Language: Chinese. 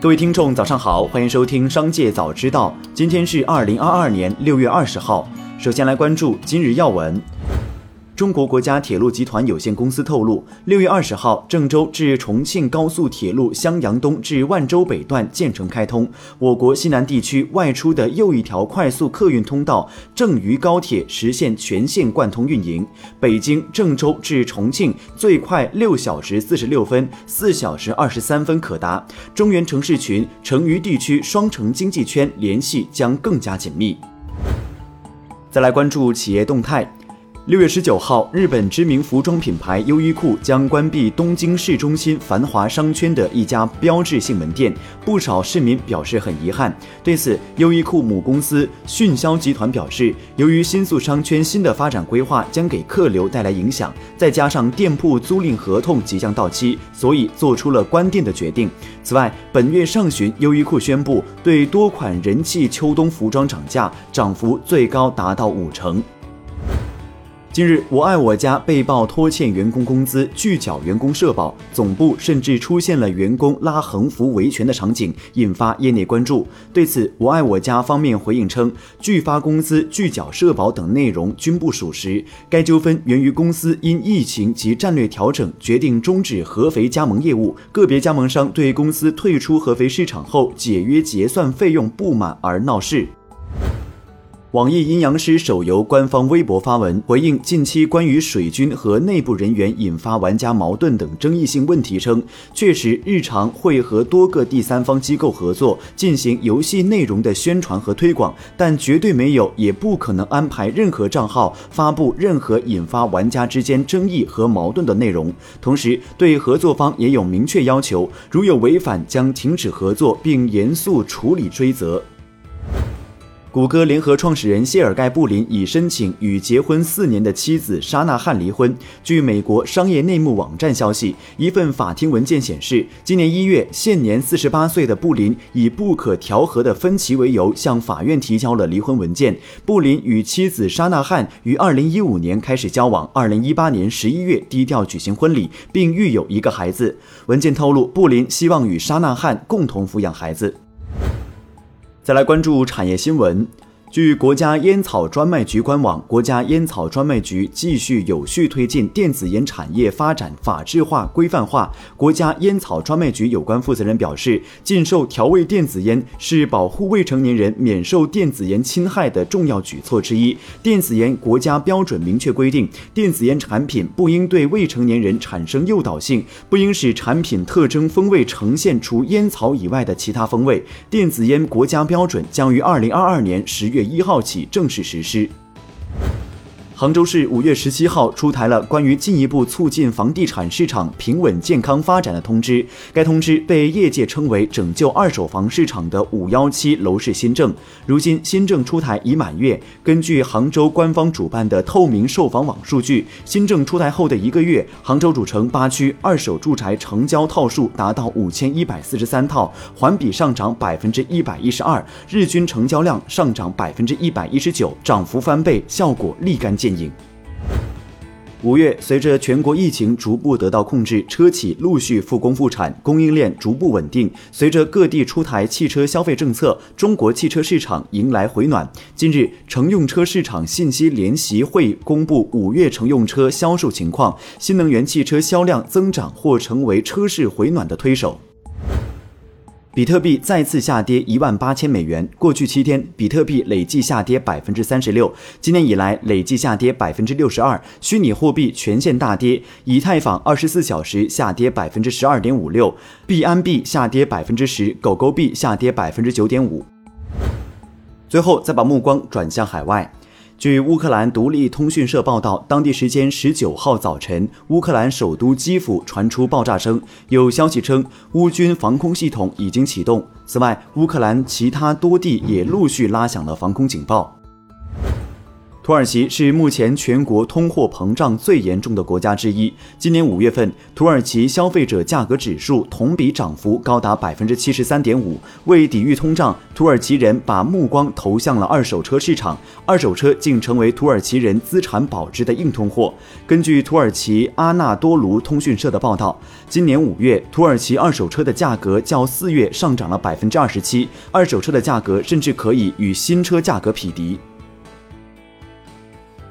各位听众，早上好，欢迎收听《商界早知道》。今天是二零二二年六月二十号。首先来关注今日要闻。中国国家铁路集团有限公司透露，六月二十号，郑州至重庆高速铁路襄阳东至万州北段建成开通，我国西南地区外出的又一条快速客运通道郑渝高铁实现全线贯通运营。北京郑州至重庆最快六小时四十六分、四小时二十三分可达，中原城市群成渝地区双城经济圈联系将更加紧密。再来关注企业动态。六月十九号，日本知名服装品牌优衣库将关闭东京市中心繁华商圈的一家标志性门店，不少市民表示很遗憾。对此，优衣库母公司迅销集团表示，由于新宿商圈新的发展规划将给客流带来影响，再加上店铺租赁合同即将到期，所以做出了关店的决定。此外，本月上旬，优衣库宣布对多款人气秋冬服装涨价，涨幅最高达到五成。近日，我爱我家被曝拖欠员工工资、拒缴员工社保，总部甚至出现了员工拉横幅维权的场景，引发业内关注。对此，我爱我家方面回应称，拒发工资、拒缴社保等内容均不属实。该纠纷源于公司因疫情及战略调整，决定终止合肥加盟业务，个别加盟商对公司退出合肥市场后解约结算费用不满而闹事。网易阴阳师手游官方微博发文回应近期关于水军和内部人员引发玩家矛盾等争议性问题，称确实日常会和多个第三方机构合作进行游戏内容的宣传和推广，但绝对没有也不可能安排任何账号发布任何引发玩家之间争议和矛盾的内容。同时，对合作方也有明确要求，如有违反将停止合作并严肃处理追责。谷歌联合创始人谢尔盖·布林已申请与结婚四年的妻子沙纳汉离婚。据美国商业内幕网站消息，一份法庭文件显示，今年一月，现年四十八岁的布林以不可调和的分歧为由向法院提交了离婚文件。布林与妻子沙纳汉于二零一五年开始交往，二零一八年十一月低调举行婚礼，并育有一个孩子。文件透露，布林希望与沙纳汉共同抚养孩子。再来关注产业新闻。据国家烟草专卖局官网，国家烟草专卖局继续有序推进电子烟产业发展法制化、规范化。国家烟草专卖局有关负责人表示，禁售调味电子烟是保护未成年人免受电子烟侵害的重要举措之一。电子烟国家标准明确规定，电子烟产品不应对未成年人产生诱导性，不应使产品特征风味呈现除烟草以外的其他风味。电子烟国家标准将于二零二二年十月。月一号起正式实施。杭州市五月十七号出台了关于进一步促进房地产市场平稳健康发展的通知。该通知被业界称为拯救二手房市场的“五幺七”楼市新政。如今新政出台已满月，根据杭州官方主办的透明售房网数据，新政出台后的一个月，杭州主城八区二手住宅成交套数达到五千一百四十三套，环比上涨百分之一百一十二，日均成交量上涨百分之一百一十九，涨幅翻倍，效果立竿见。电影。五月，随着全国疫情逐步得到控制，车企陆续复工复产，供应链逐步稳定。随着各地出台汽车消费政策，中国汽车市场迎来回暖。近日，乘用车市场信息联席会公布五月乘用车销售情况，新能源汽车销量增长或成为车市回暖的推手。比特币再次下跌一万八千美元。过去七天，比特币累计下跌百分之三十六，今年以来累计下跌百分之六十二。虚拟货币全线大跌，以太坊二十四小时下跌百分之十二点五六，币安币下跌百分之十，狗狗币下跌百分之九点五。最后，再把目光转向海外。据乌克兰独立通讯社报道，当地时间十九号早晨，乌克兰首都基辅传出爆炸声。有消息称，乌军防空系统已经启动。此外，乌克兰其他多地也陆续拉响了防空警报。土耳其是目前全国通货膨胀最严重的国家之一。今年五月份，土耳其消费者价格指数同比涨幅高达百分之七十三点五。为抵御通胀，土耳其人把目光投向了二手车市场，二手车竟成为土耳其人资产保值的硬通货。根据土耳其阿纳多卢通讯社的报道，今年五月，土耳其二手车的价格较四月上涨了百分之二十七，二手车的价格甚至可以与新车价格匹敌。